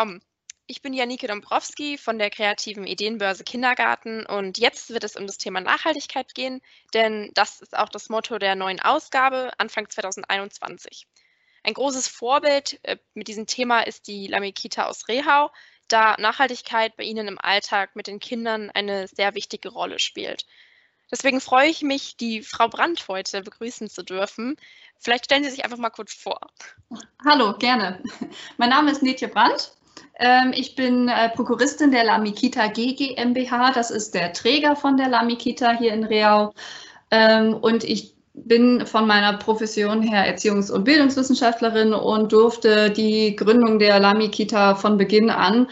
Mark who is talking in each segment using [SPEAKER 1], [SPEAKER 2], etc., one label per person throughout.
[SPEAKER 1] willkommen. Ich bin Janike Dombrowski von der kreativen Ideenbörse Kindergarten und jetzt wird es um das Thema Nachhaltigkeit gehen, denn das ist auch das Motto der neuen Ausgabe Anfang 2021. Ein großes Vorbild äh, mit diesem Thema ist die Lamikita aus Rehau, da Nachhaltigkeit bei Ihnen im Alltag mit den Kindern eine sehr wichtige Rolle spielt. Deswegen freue ich mich, die Frau Brandt heute begrüßen zu dürfen. Vielleicht stellen Sie sich einfach mal kurz vor.
[SPEAKER 2] Hallo, gerne. Mein Name ist Netje Brandt. Ähm, ich bin äh, Prokuristin der Lamikita GmbH. Das ist der Träger von der Lamikita hier in Reau. Ähm, und ich bin von meiner Profession her Erziehungs- und Bildungswissenschaftlerin und durfte die Gründung der Lamikita von Beginn an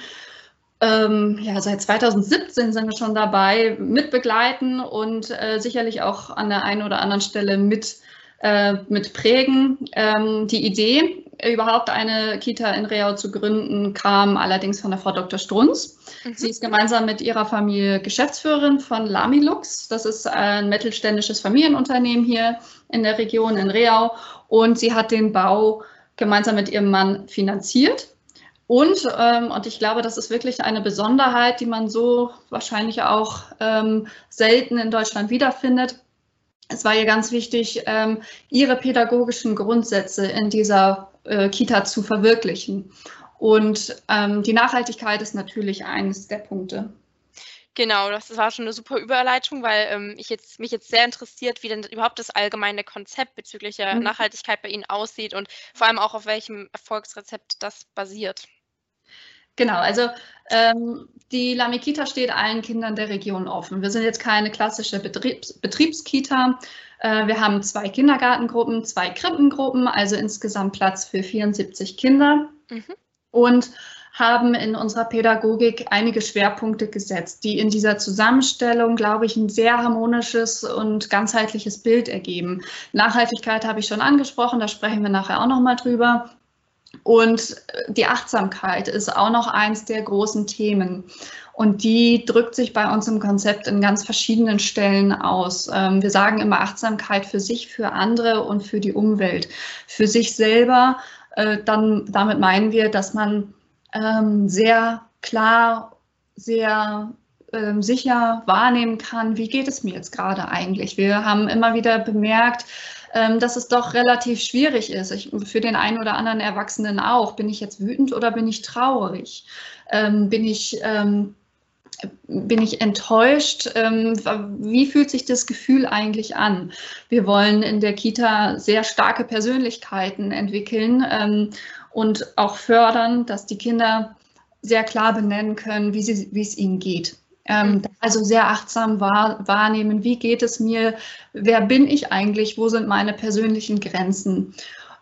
[SPEAKER 2] ähm, ja, seit 2017 sind wir schon dabei, mitbegleiten und äh, sicherlich auch an der einen oder anderen Stelle mit, äh, mit prägen. Die Idee, überhaupt eine Kita in Reau zu gründen, kam allerdings von der Frau Dr. Strunz. Mhm. Sie ist gemeinsam mit ihrer Familie Geschäftsführerin von Lamilux. Das ist ein mittelständisches Familienunternehmen hier in der Region in Reau. Und sie hat den Bau gemeinsam mit ihrem Mann finanziert. Und, ähm, und ich glaube, das ist wirklich eine Besonderheit, die man so wahrscheinlich auch ähm, selten in Deutschland wiederfindet es war ihr ganz wichtig, ähm, ihre pädagogischen Grundsätze in dieser äh, Kita zu verwirklichen. Und ähm, die Nachhaltigkeit ist natürlich eines der Punkte.
[SPEAKER 1] Genau, das war schon eine super Überleitung, weil ähm, ich jetzt, mich jetzt sehr interessiert, wie denn überhaupt das allgemeine Konzept bezüglich der mhm. Nachhaltigkeit bei Ihnen aussieht und vor allem auch auf welchem Erfolgsrezept das basiert.
[SPEAKER 2] Genau, also ähm, die Lamikita steht allen Kindern der Region offen. Wir sind jetzt keine klassische Betriebs Betriebskita. Äh, wir haben zwei Kindergartengruppen, zwei Krippengruppen, also insgesamt Platz für 74 Kinder. Mhm. Und haben in unserer Pädagogik einige Schwerpunkte gesetzt, die in dieser Zusammenstellung, glaube ich, ein sehr harmonisches und ganzheitliches Bild ergeben. Nachhaltigkeit habe ich schon angesprochen, da sprechen wir nachher auch noch mal drüber. Und die Achtsamkeit ist auch noch eins der großen Themen. Und die drückt sich bei uns im Konzept in ganz verschiedenen Stellen aus. Ähm, wir sagen immer Achtsamkeit für sich, für andere und für die Umwelt. Für sich selber, äh, dann damit meinen wir, dass man ähm, sehr klar, sehr ähm, sicher wahrnehmen kann, wie geht es mir jetzt gerade eigentlich. Wir haben immer wieder bemerkt, ähm, dass es doch relativ schwierig ist. Ich, für den einen oder anderen Erwachsenen auch. Bin ich jetzt wütend oder bin ich traurig? Ähm, bin ich ähm, bin ich enttäuscht? Ähm, wie fühlt sich das Gefühl eigentlich an? Wir wollen in der Kita sehr starke Persönlichkeiten entwickeln und auch fördern, dass die Kinder sehr klar benennen können, wie, sie, wie es ihnen geht. Ähm, mhm. also sehr achtsam wahr, wahrnehmen, wie geht es mir, wer bin ich eigentlich, wo sind meine persönlichen Grenzen,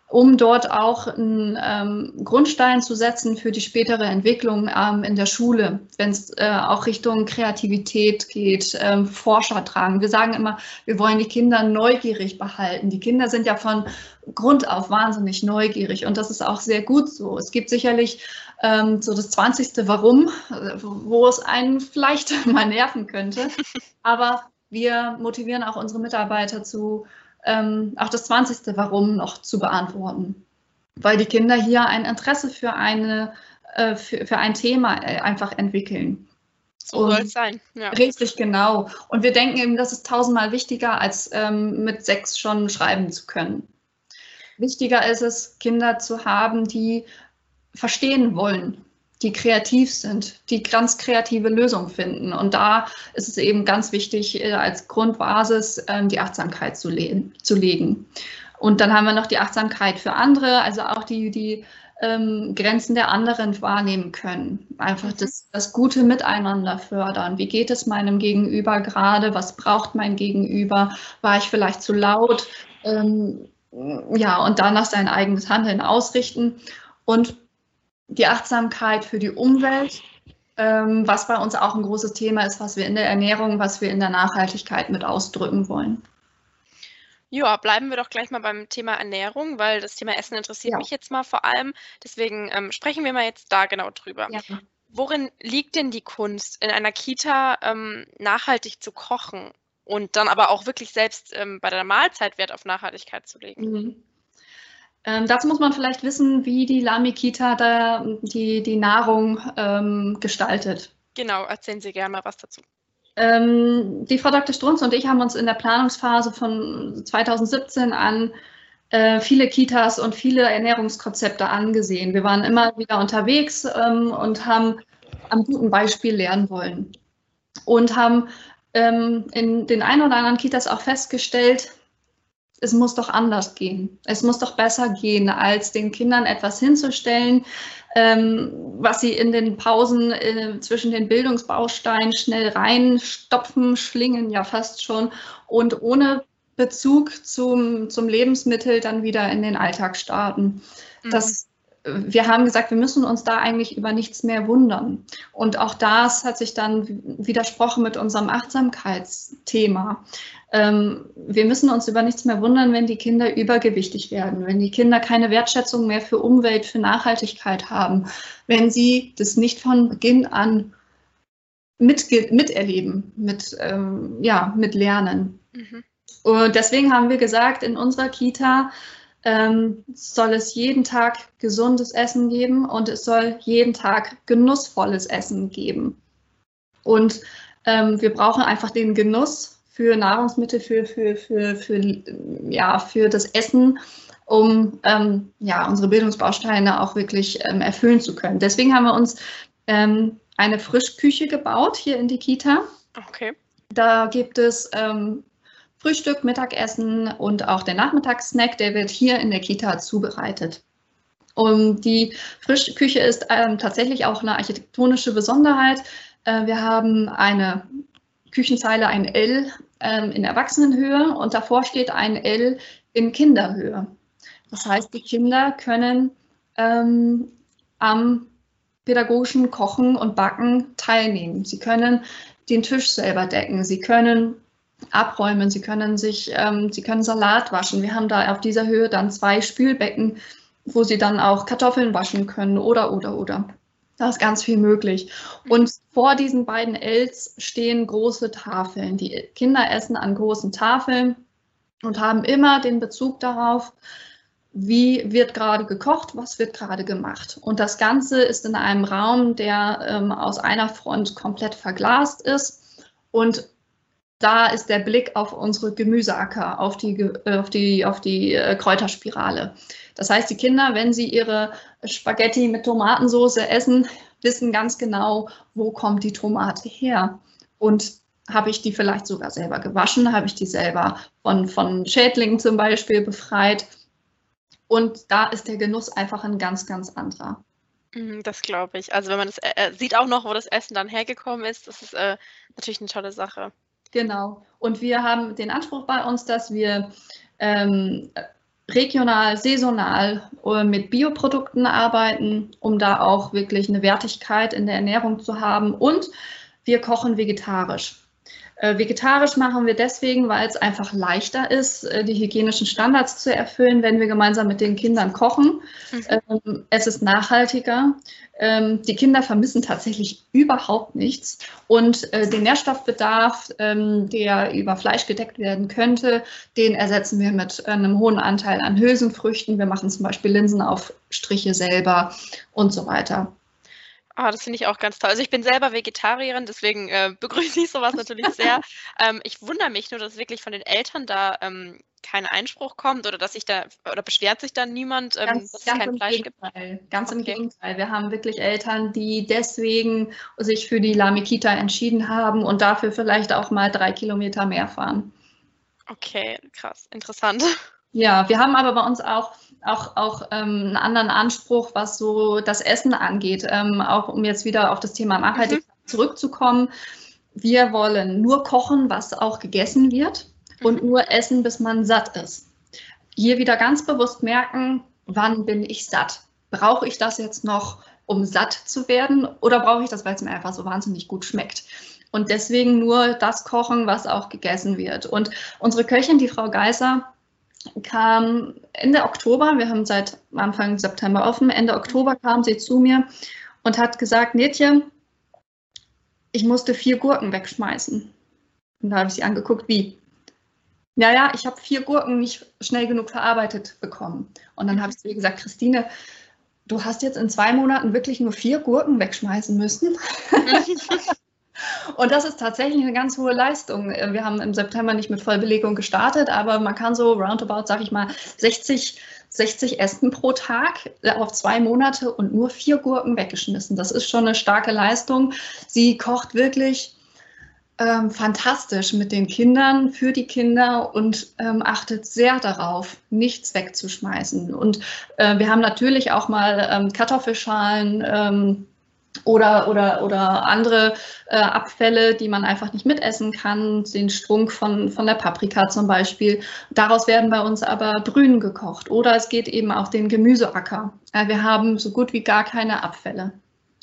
[SPEAKER 2] um dort auch einen ähm, Grundstein zu setzen für die spätere Entwicklung ähm, in der Schule, wenn es äh, auch Richtung Kreativität geht, ähm, Forscher tragen. Wir sagen immer, wir wollen die Kinder neugierig behalten. Die Kinder sind ja von Grund auf wahnsinnig neugierig und das ist auch sehr gut so. Es gibt sicherlich ähm, so das 20. Warum, wo es einen vielleicht mal nerven könnte. Aber wir motivieren auch unsere Mitarbeiter zu, ähm, auch das 20. Warum noch zu beantworten. Weil die Kinder hier ein Interesse für, eine, äh, für, für ein Thema äh, einfach entwickeln.
[SPEAKER 1] So soll es sein.
[SPEAKER 2] Ja. Richtig, genau. Und wir denken eben, das ist tausendmal wichtiger, als ähm, mit sechs schon schreiben zu können. Wichtiger ist es, Kinder zu haben, die verstehen wollen, die kreativ sind, die ganz kreative Lösungen finden. Und da ist es eben ganz wichtig, äh, als Grundbasis ähm, die Achtsamkeit zu, le zu legen. Und dann haben wir noch die Achtsamkeit für andere, also auch die, die ähm, Grenzen der anderen wahrnehmen können. Einfach mhm. das, das gute Miteinander fördern. Wie geht es meinem Gegenüber gerade? Was braucht mein Gegenüber? War ich vielleicht zu laut? Ähm, ja, und danach sein eigenes Handeln ausrichten. Und die Achtsamkeit für die Umwelt, ähm, was bei uns auch ein großes Thema ist, was wir in der Ernährung, was wir in der Nachhaltigkeit mit ausdrücken wollen.
[SPEAKER 1] Ja, bleiben wir doch gleich mal beim Thema Ernährung, weil das Thema Essen interessiert ja. mich jetzt mal vor allem. Deswegen ähm, sprechen wir mal jetzt da genau drüber. Ja. Worin liegt denn die Kunst, in einer Kita ähm, nachhaltig zu kochen und dann aber auch wirklich selbst ähm, bei der Mahlzeit Wert auf Nachhaltigkeit zu legen? Mhm.
[SPEAKER 2] Ähm, dazu muss man vielleicht wissen, wie die Lami-Kita da die, die Nahrung ähm, gestaltet.
[SPEAKER 1] Genau, erzählen Sie gerne mal was dazu.
[SPEAKER 2] Ähm, die Frau Dr. Strunz und ich haben uns in der Planungsphase von 2017 an äh, viele Kitas und viele Ernährungskonzepte angesehen. Wir waren immer wieder unterwegs ähm, und haben am guten Beispiel lernen wollen und haben ähm, in den ein oder anderen Kitas auch festgestellt, es muss doch anders gehen. Es muss doch besser gehen, als den Kindern etwas hinzustellen, ähm, was sie in den Pausen äh, zwischen den Bildungsbausteinen schnell reinstopfen, schlingen ja fast schon und ohne Bezug zum, zum Lebensmittel dann wieder in den Alltag starten. Mhm. Das wir haben gesagt, wir müssen uns da eigentlich über nichts mehr wundern. Und auch das hat sich dann widersprochen mit unserem Achtsamkeitsthema. Ähm, wir müssen uns über nichts mehr wundern, wenn die Kinder übergewichtig werden, wenn die Kinder keine Wertschätzung mehr für Umwelt, für Nachhaltigkeit haben, wenn sie das nicht von Beginn an mit, miterleben, mit, ähm, ja, mit lernen. Mhm. Und deswegen haben wir gesagt, in unserer Kita ähm, soll es jeden Tag gesundes Essen geben und es soll jeden Tag genussvolles Essen geben. Und ähm, wir brauchen einfach den Genuss für Nahrungsmittel, für, für, für, für, ja, für das Essen, um ähm, ja, unsere Bildungsbausteine auch wirklich ähm, erfüllen zu können. Deswegen haben wir uns ähm, eine Frischküche gebaut hier in die Kita.
[SPEAKER 1] Okay.
[SPEAKER 2] Da gibt es ähm, Frühstück, Mittagessen und auch der Nachmittagssnack, der wird hier in der Kita zubereitet. Und die Frischküche ist ähm, tatsächlich auch eine architektonische Besonderheit. Äh, wir haben eine Küchenzeile, ein L ähm, in Erwachsenenhöhe und davor steht ein L in Kinderhöhe. Das heißt, die Kinder können ähm, am pädagogischen Kochen und Backen teilnehmen. Sie können den Tisch selber decken. Sie können abräumen, sie können sich, ähm, sie können Salat waschen. Wir haben da auf dieser Höhe dann zwei Spülbecken, wo sie dann auch Kartoffeln waschen können oder, oder, oder. Da ist ganz viel möglich. Und vor diesen beiden Ls stehen große Tafeln. Die Kinder essen an großen Tafeln und haben immer den Bezug darauf, wie wird gerade gekocht, was wird gerade gemacht. Und das Ganze ist in einem Raum, der ähm, aus einer Front komplett verglast ist und da ist der Blick auf unsere Gemüseacker, auf die, äh, auf die, auf die äh, Kräuterspirale. Das heißt, die Kinder, wenn sie ihre Spaghetti mit Tomatensauce essen, wissen ganz genau, wo kommt die Tomate her. Und habe ich die vielleicht sogar selber gewaschen, habe ich die selber von, von Schädlingen zum Beispiel befreit. Und da ist der Genuss einfach ein ganz, ganz anderer.
[SPEAKER 1] Mhm, das glaube ich. Also wenn man das äh, äh, sieht auch noch, wo das Essen dann hergekommen ist, das ist äh, natürlich eine tolle Sache.
[SPEAKER 2] Genau. Und wir haben den Anspruch bei uns, dass wir ähm, regional, saisonal äh, mit Bioprodukten arbeiten, um da auch wirklich eine Wertigkeit in der Ernährung zu haben. Und wir kochen vegetarisch. Äh, vegetarisch machen wir deswegen, weil es einfach leichter ist, äh, die hygienischen Standards zu erfüllen, wenn wir gemeinsam mit den Kindern kochen. Mhm. Ähm, es ist nachhaltiger. Ähm, die Kinder vermissen tatsächlich überhaupt nichts. Und äh, den Nährstoffbedarf, ähm, der über Fleisch gedeckt werden könnte, den ersetzen wir mit einem hohen Anteil an Hülsenfrüchten. Wir machen zum Beispiel Linsenaufstriche selber und so weiter.
[SPEAKER 1] Ah, das finde ich auch ganz toll. Also ich bin selber Vegetarierin, deswegen äh, begrüße ich sowas natürlich sehr. ähm, ich wundere mich nur, dass wirklich von den Eltern da ähm, kein Einspruch kommt oder dass sich da oder beschwert sich dann niemand, ähm,
[SPEAKER 2] ganz, dass es kein Fleisch Gegenteil. gibt. Ganz okay. im Gegenteil. Wir haben wirklich Eltern, die deswegen sich für die Lamikita entschieden haben und dafür vielleicht auch mal drei Kilometer mehr fahren.
[SPEAKER 1] Okay, krass, interessant.
[SPEAKER 2] Ja, wir haben aber bei uns auch auch, auch ähm, einen anderen Anspruch, was so das Essen angeht. Ähm, auch um jetzt wieder auf das Thema Nachhaltigkeit mhm. zurückzukommen. Wir wollen nur kochen, was auch gegessen wird und mhm. nur essen, bis man satt ist. Hier wieder ganz bewusst merken, wann bin ich satt? Brauche ich das jetzt noch, um satt zu werden oder brauche ich das, weil es mir einfach so wahnsinnig gut schmeckt? Und deswegen nur das kochen, was auch gegessen wird. Und unsere Köchin, die Frau Geiser, kam Ende Oktober, wir haben seit Anfang September offen, Ende Oktober kam sie zu mir und hat gesagt, Netje, ich musste vier Gurken wegschmeißen. Und da habe ich sie angeguckt, wie? ja, ja, ich habe vier Gurken nicht schnell genug verarbeitet bekommen. Und dann habe ich zu ihr gesagt, Christine, du hast jetzt in zwei Monaten wirklich nur vier Gurken wegschmeißen müssen. Und das ist tatsächlich eine ganz hohe Leistung. Wir haben im September nicht mit Vollbelegung gestartet, aber man kann so roundabout, sag ich mal, 60, 60 Essen pro Tag auf zwei Monate und nur vier Gurken weggeschmissen. Das ist schon eine starke Leistung. Sie kocht wirklich ähm, fantastisch mit den Kindern, für die Kinder und ähm, achtet sehr darauf, nichts wegzuschmeißen. Und äh, wir haben natürlich auch mal ähm, Kartoffelschalen ähm, oder, oder, oder andere äh, Abfälle, die man einfach nicht mitessen kann, den Strunk von, von der Paprika zum Beispiel. Daraus werden bei uns aber Brühen gekocht oder es geht eben auch den Gemüseacker. Ja, wir haben so gut wie gar keine Abfälle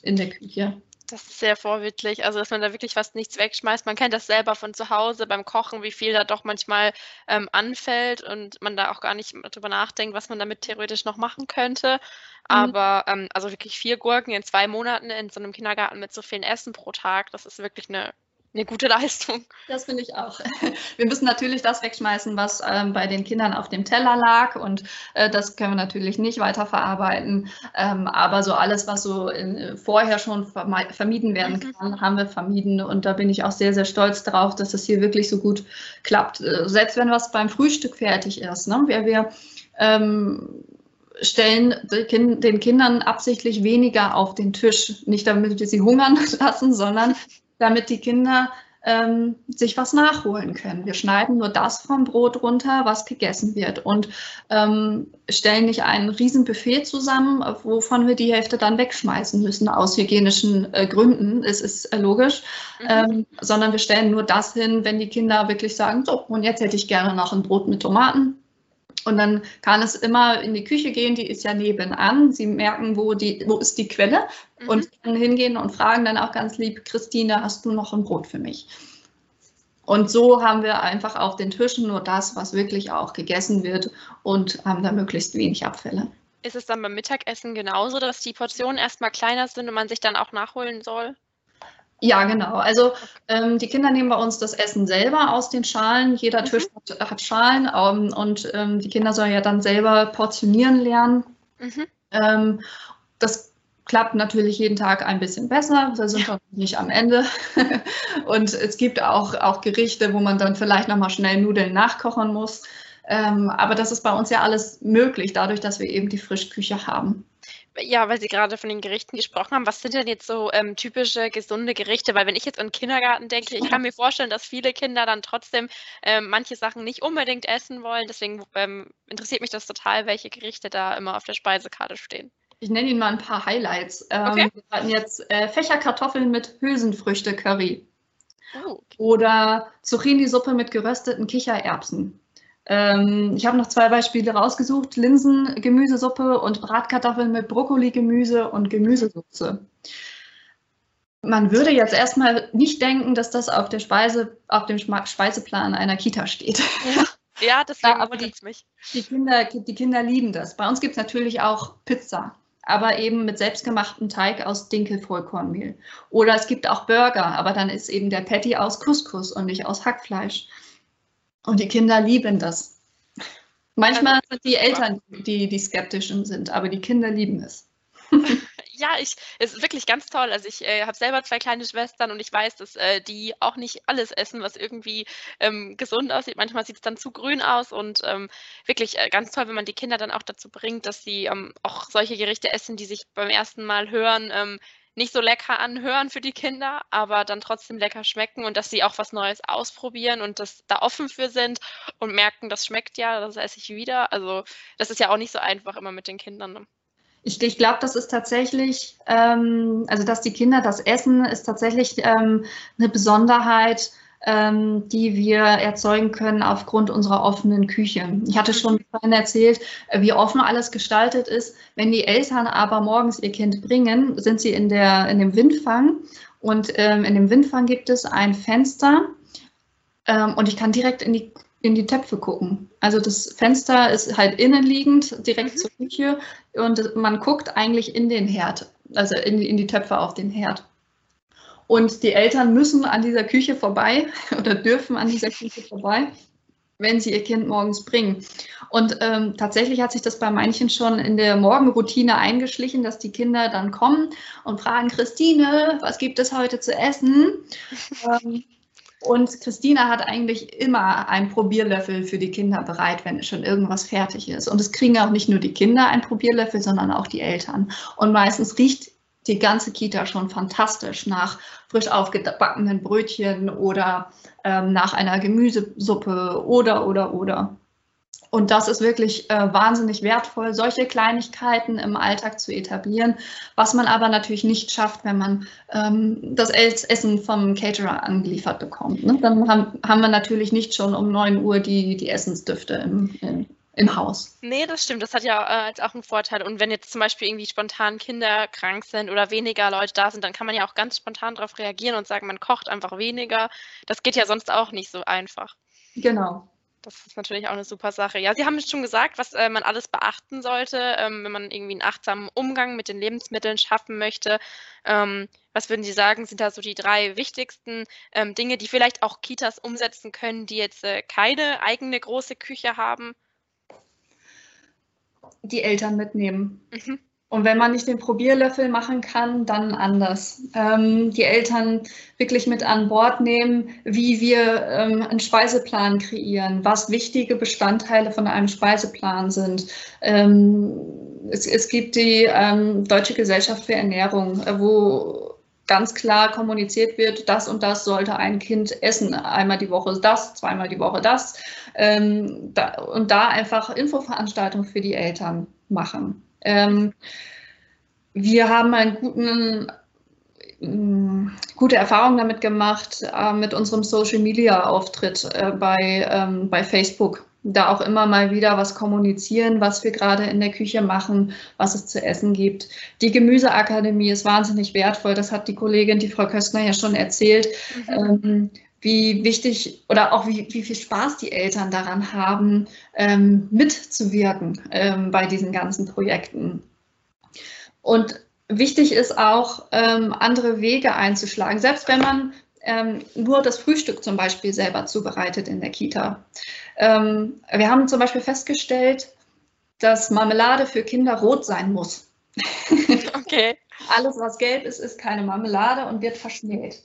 [SPEAKER 2] in der Küche.
[SPEAKER 1] Das ist sehr vorbildlich, also dass man da wirklich fast nichts wegschmeißt. Man kennt das selber von zu Hause beim Kochen, wie viel da doch manchmal ähm, anfällt und man da auch gar nicht drüber nachdenkt, was man damit theoretisch noch machen könnte. Mhm. Aber ähm, also wirklich vier Gurken in zwei Monaten in so einem Kindergarten mit so vielen Essen pro Tag, das ist wirklich eine eine gute Leistung.
[SPEAKER 2] Das finde ich auch. Wir müssen natürlich das wegschmeißen, was ähm, bei den Kindern auf dem Teller lag und äh, das können wir natürlich nicht weiterverarbeiten. Ähm, aber so alles, was so in, vorher schon vermieden werden mhm. kann, haben wir vermieden und da bin ich auch sehr, sehr stolz darauf, dass es hier wirklich so gut klappt. Äh, selbst wenn was beim Frühstück fertig ist, ne? wir, wir ähm, stellen den Kindern absichtlich weniger auf den Tisch. Nicht damit wir sie hungern lassen, sondern damit die Kinder ähm, sich was nachholen können. Wir schneiden nur das vom Brot runter, was gegessen wird und ähm, stellen nicht ein Riesenbuffet zusammen, wovon wir die Hälfte dann wegschmeißen müssen aus hygienischen äh, Gründen. Es ist äh, logisch, mhm. ähm, sondern wir stellen nur das hin, wenn die Kinder wirklich sagen, so, und jetzt hätte ich gerne noch ein Brot mit Tomaten und dann kann es immer in die Küche gehen, die ist ja nebenan. Sie merken, wo, die, wo ist die Quelle mhm. und können hingehen und fragen dann auch ganz lieb, Christine, hast du noch ein Brot für mich? Und so haben wir einfach auf den Tischen nur das, was wirklich auch gegessen wird und haben da möglichst wenig Abfälle.
[SPEAKER 1] Ist es dann beim Mittagessen genauso, dass die Portionen erstmal kleiner sind und man sich dann auch nachholen soll?
[SPEAKER 2] Ja, genau. Also ähm, die Kinder nehmen bei uns das Essen selber aus den Schalen. Jeder mhm. Tisch hat, hat Schalen ähm, und ähm, die Kinder sollen ja dann selber portionieren lernen. Mhm. Ähm, das klappt natürlich jeden Tag ein bisschen besser. Wir sind ja. nicht am Ende. und es gibt auch, auch Gerichte, wo man dann vielleicht nochmal schnell Nudeln nachkochen muss. Ähm, aber das ist bei uns ja alles möglich, dadurch, dass wir eben die Frischküche haben.
[SPEAKER 1] Ja, weil Sie gerade von den Gerichten gesprochen haben, was sind denn jetzt so ähm, typische gesunde Gerichte? Weil wenn ich jetzt an Kindergarten denke, ich kann mir vorstellen, dass viele Kinder dann trotzdem ähm, manche Sachen nicht unbedingt essen wollen. Deswegen ähm, interessiert mich das total, welche Gerichte da immer auf der Speisekarte stehen.
[SPEAKER 2] Ich nenne Ihnen mal ein paar Highlights. Ähm, okay. Wir hatten jetzt äh, Fächerkartoffeln mit Hülsenfrüchte-Curry. Oh, okay. Oder Zucchini-Suppe mit gerösteten Kichererbsen. Ähm, ich habe noch zwei Beispiele rausgesucht: Linsen-Gemüsesuppe und Bratkartoffeln mit Brokkoli-Gemüse und Gemüsesoße. Man würde jetzt erstmal nicht denken, dass das auf, der Speise, auf dem Speiseplan einer Kita steht.
[SPEAKER 1] Ja, ja deswegen ja, aber die, mich.
[SPEAKER 2] Die Kinder, die Kinder lieben das. Bei uns gibt es natürlich auch Pizza, aber eben mit selbstgemachtem Teig aus Dinkelvollkornmehl. Oder es gibt auch Burger, aber dann ist eben der Patty aus Couscous und nicht aus Hackfleisch. Und die Kinder lieben das. Manchmal also, sind die Eltern, die die skeptischen sind, aber die Kinder lieben es.
[SPEAKER 1] ja, ich, es ist wirklich ganz toll. Also ich äh, habe selber zwei kleine Schwestern und ich weiß, dass äh, die auch nicht alles essen, was irgendwie ähm, gesund aussieht. Manchmal sieht es dann zu grün aus und ähm, wirklich äh, ganz toll, wenn man die Kinder dann auch dazu bringt, dass sie ähm, auch solche Gerichte essen, die sich beim ersten Mal hören ähm, nicht so lecker anhören für die Kinder, aber dann trotzdem lecker schmecken und dass sie auch was Neues ausprobieren und das da offen für sind und merken, das schmeckt ja, das esse ich wieder. Also das ist ja auch nicht so einfach immer mit den Kindern. Ne?
[SPEAKER 2] Ich, ich glaube, das ist tatsächlich, ähm, also dass die Kinder das essen, ist tatsächlich ähm, eine Besonderheit ähm, die wir erzeugen können aufgrund unserer offenen Küche. Ich hatte schon vorhin erzählt, äh, wie offen alles gestaltet ist. Wenn die Eltern aber morgens ihr Kind bringen, sind sie in, der, in dem Windfang und ähm, in dem Windfang gibt es ein Fenster ähm, und ich kann direkt in die in die Töpfe gucken. Also das Fenster ist halt innenliegend, direkt mhm. zur Küche und man guckt eigentlich in den Herd, also in, in die Töpfe auf den Herd. Und die Eltern müssen an dieser Küche vorbei oder dürfen an dieser Küche vorbei. wenn sie ihr Kind morgens bringen. Und ähm, tatsächlich hat sich das bei manchen schon in der Morgenroutine eingeschlichen, dass die Kinder dann kommen und fragen, Christine, was gibt es heute zu essen? ähm, und Christina hat eigentlich immer einen Probierlöffel für die Kinder bereit, wenn schon irgendwas fertig ist. Und es kriegen auch nicht nur die Kinder einen Probierlöffel, sondern auch die Eltern. Und meistens riecht die ganze Kita schon fantastisch nach frisch aufgebackenen Brötchen oder ähm, nach einer Gemüsesuppe oder, oder, oder. Und das ist wirklich äh, wahnsinnig wertvoll, solche Kleinigkeiten im Alltag zu etablieren, was man aber natürlich nicht schafft, wenn man ähm, das Essen vom Caterer angeliefert bekommt. Ne? Dann haben, haben wir natürlich nicht schon um 9 Uhr die, die Essensdüfte im, im, im Haus.
[SPEAKER 1] Nee, das stimmt. Das hat ja äh, auch einen Vorteil. Und wenn jetzt zum Beispiel irgendwie spontan Kinder krank sind oder weniger Leute da sind, dann kann man ja auch ganz spontan darauf reagieren und sagen, man kocht einfach weniger. Das geht ja sonst auch nicht so einfach.
[SPEAKER 2] Genau.
[SPEAKER 1] Das ist natürlich auch eine super Sache. Ja, Sie haben schon gesagt, was äh, man alles beachten sollte, ähm, wenn man irgendwie einen achtsamen Umgang mit den Lebensmitteln schaffen möchte. Ähm, was würden Sie sagen, sind da so die drei wichtigsten ähm, Dinge, die vielleicht auch Kitas umsetzen können, die jetzt äh, keine eigene große Küche haben?
[SPEAKER 2] Die Eltern mitnehmen. Mhm. Und wenn man nicht den Probierlöffel machen kann, dann anders. Ähm, die Eltern wirklich mit an Bord nehmen, wie wir ähm, einen Speiseplan kreieren, was wichtige Bestandteile von einem Speiseplan sind. Ähm, es, es, gibt die ähm, Deutsche Gesellschaft für Ernährung, äh, wo ganz klar kommuniziert wird, das und das sollte ein Kind essen. Einmal die Woche das, zweimal die Woche das. Ähm, da, und da einfach Infoveranstaltungen für die Eltern machen. Ähm, wir haben einen guten, äh, gute Erfahrung damit gemacht äh, mit unserem Social Media Auftritt äh, bei, ähm, bei Facebook. Da auch immer mal wieder was kommunizieren, was wir gerade in der Küche machen, was es zu essen gibt. Die Gemüseakademie ist wahnsinnig wertvoll. Das hat die Kollegin, die Frau Köstner, ja schon erzählt. Mhm. Ähm, wie wichtig oder auch wie, wie viel Spaß die Eltern daran haben, ähm, mitzuwirken ähm, bei diesen ganzen Projekten. Und wichtig ist auch, ähm, andere Wege einzuschlagen, selbst wenn man ähm, nur das Frühstück zum Beispiel selber zubereitet in der Kita. Ähm, wir haben zum Beispiel festgestellt, dass Marmelade für Kinder rot sein muss.
[SPEAKER 1] Okay.
[SPEAKER 2] Alles, was gelb ist, ist keine Marmelade und wird verschmäht.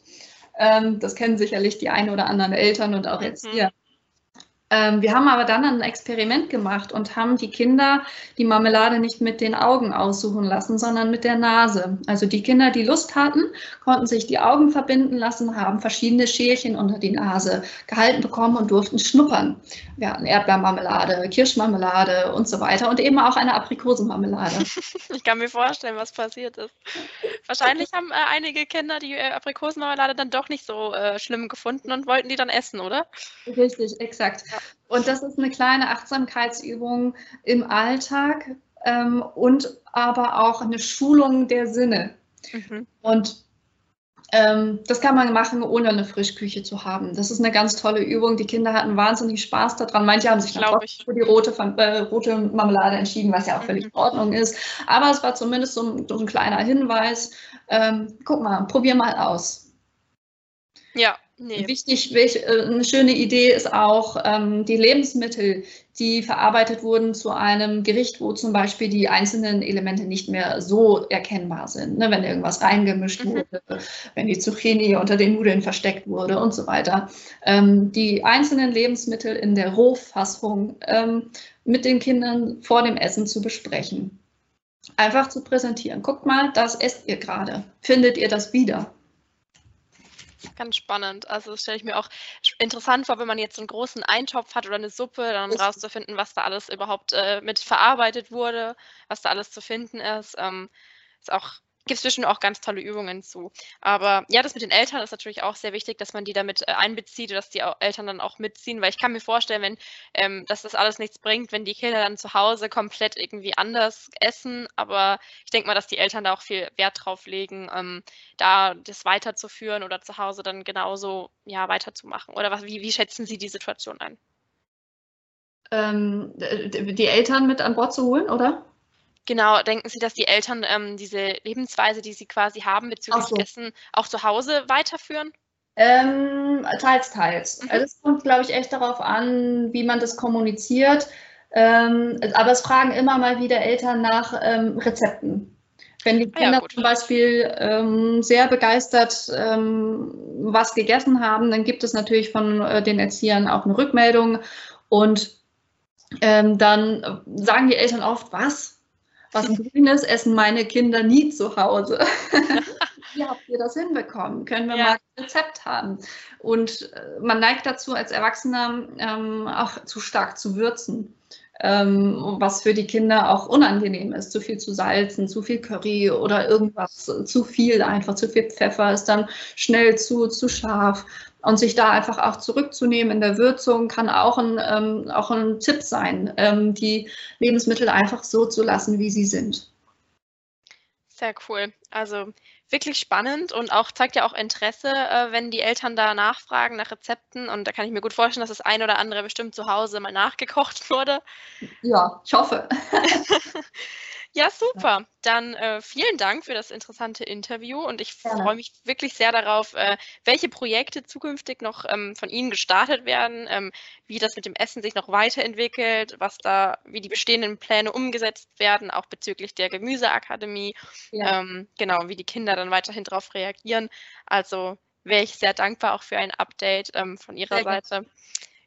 [SPEAKER 2] Ähm, das kennen sicherlich die ein oder anderen Eltern und auch jetzt hier. Ähm, wir haben aber dann ein Experiment gemacht und haben die Kinder die Marmelade nicht mit den Augen aussuchen lassen, sondern mit der Nase. Also die Kinder, die Lust hatten, konnten sich die Augen verbinden lassen, haben verschiedene Schälchen unter die Nase gehalten bekommen und durften schnuppern. Wir hatten Erdbeermarmelade, Kirschmarmelade und so weiter und eben auch eine Aprikosenmarmelade.
[SPEAKER 1] Ich kann mir vorstellen, was passiert ist. Wahrscheinlich haben äh, einige Kinder die äh, Aprikosenmarmelade dann doch nicht so äh, schlimm gefunden und wollten die dann essen, oder?
[SPEAKER 2] Richtig, exakt. Und das ist eine kleine Achtsamkeitsübung im Alltag ähm, und aber auch eine Schulung der Sinne. Mhm. Und ähm, das kann man machen, ohne eine Frischküche zu haben. Das ist eine ganz tolle Übung. Die Kinder hatten wahnsinnig Spaß daran. Manche haben sich dann für die rote, äh, rote Marmelade entschieden, was ja auch völlig mhm. in Ordnung ist. Aber es war zumindest so ein, so ein kleiner Hinweis. Ähm, guck mal, probier mal aus.
[SPEAKER 1] Ja,
[SPEAKER 2] Nee. Wichtig, äh, eine schöne Idee ist auch ähm, die Lebensmittel, die verarbeitet wurden zu einem Gericht, wo zum Beispiel die einzelnen Elemente nicht mehr so erkennbar sind. Ne? Wenn irgendwas reingemischt mhm. wurde, wenn die Zucchini unter den Nudeln versteckt wurde und so weiter. Ähm, die einzelnen Lebensmittel in der Rohfassung ähm, mit den Kindern vor dem Essen zu besprechen. Einfach zu präsentieren. Guckt mal, das esst ihr gerade. Findet ihr das wieder?
[SPEAKER 1] Ganz spannend. Also das stelle ich mir auch interessant vor, wenn man jetzt so einen großen Eintopf hat oder eine Suppe, dann rauszufinden, was da alles überhaupt äh, mit verarbeitet wurde, was da alles zu finden ist. Ähm, ist auch gibt es bestimmt auch ganz tolle Übungen zu. Aber ja, das mit den Eltern ist natürlich auch sehr wichtig, dass man die damit äh, einbezieht, dass die Eltern dann auch mitziehen, weil ich kann mir vorstellen, wenn, ähm, dass das alles nichts bringt, wenn die Kinder dann zu Hause komplett irgendwie anders essen. Aber ich denke mal, dass die Eltern da auch viel Wert drauf legen, ähm, da das weiterzuführen oder zu Hause dann genauso ja, weiterzumachen. Oder was, wie, wie schätzen Sie die Situation ein?
[SPEAKER 2] Ähm, die Eltern mit an Bord zu holen, oder?
[SPEAKER 1] Genau, denken Sie, dass die Eltern ähm, diese Lebensweise, die sie quasi haben bezüglich so. Essen, auch zu Hause weiterführen?
[SPEAKER 2] Ähm, teils, teils. Mhm. Also es kommt, glaube ich, echt darauf an, wie man das kommuniziert. Ähm, aber es fragen immer mal wieder Eltern nach ähm, Rezepten. Wenn die Kinder ah ja, zum Beispiel ähm, sehr begeistert ähm, was gegessen haben, dann gibt es natürlich von äh, den Erziehern auch eine Rückmeldung und ähm, dann sagen die Eltern oft, was? Was ein Grünes essen meine Kinder nie zu Hause. Wie habt ihr das hinbekommen? Können wir ja. mal ein Rezept haben? Und äh, man neigt dazu, als Erwachsener ähm, auch zu stark zu würzen. Ähm, was für die Kinder auch unangenehm ist. Zu viel zu salzen, zu viel Curry oder irgendwas zu viel, einfach zu viel Pfeffer ist dann schnell zu, zu scharf. Und sich da einfach auch zurückzunehmen in der Würzung kann auch ein, ähm, auch ein Tipp sein, ähm, die Lebensmittel einfach so zu lassen, wie sie sind.
[SPEAKER 1] Sehr cool. Also wirklich spannend und auch zeigt ja auch Interesse, äh, wenn die Eltern da nachfragen nach Rezepten. Und da kann ich mir gut vorstellen, dass das ein oder andere bestimmt zu Hause mal nachgekocht wurde.
[SPEAKER 2] Ja, ich hoffe.
[SPEAKER 1] Ja, super. Dann äh, vielen Dank für das interessante Interview und ich freue mich wirklich sehr darauf, äh, welche Projekte zukünftig noch ähm, von Ihnen gestartet werden, ähm, wie das mit dem Essen sich noch weiterentwickelt, was da, wie die bestehenden Pläne umgesetzt werden, auch bezüglich der Gemüseakademie, ja. ähm, genau, wie die Kinder dann weiterhin darauf reagieren. Also wäre ich sehr dankbar auch für ein Update ähm, von Ihrer sehr Seite.
[SPEAKER 2] Gerne.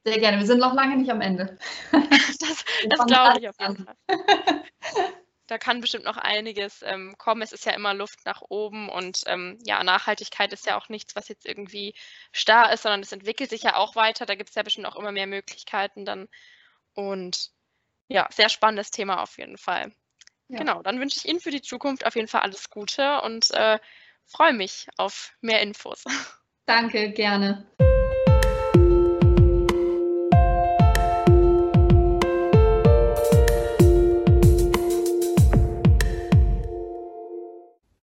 [SPEAKER 2] Sehr gerne. Wir sind noch lange nicht am Ende.
[SPEAKER 1] das das glaube ich auf jeden Fall. da kann bestimmt noch einiges ähm, kommen. Es ist ja immer Luft nach oben und ähm, ja, Nachhaltigkeit ist ja auch nichts, was jetzt irgendwie starr ist, sondern es entwickelt sich ja auch weiter. Da gibt es ja bestimmt auch immer mehr Möglichkeiten dann. Und ja, sehr spannendes Thema auf jeden Fall. Ja. Genau, dann wünsche ich Ihnen für die Zukunft auf jeden Fall alles Gute und äh, freue mich auf mehr Infos.
[SPEAKER 2] Danke, gerne.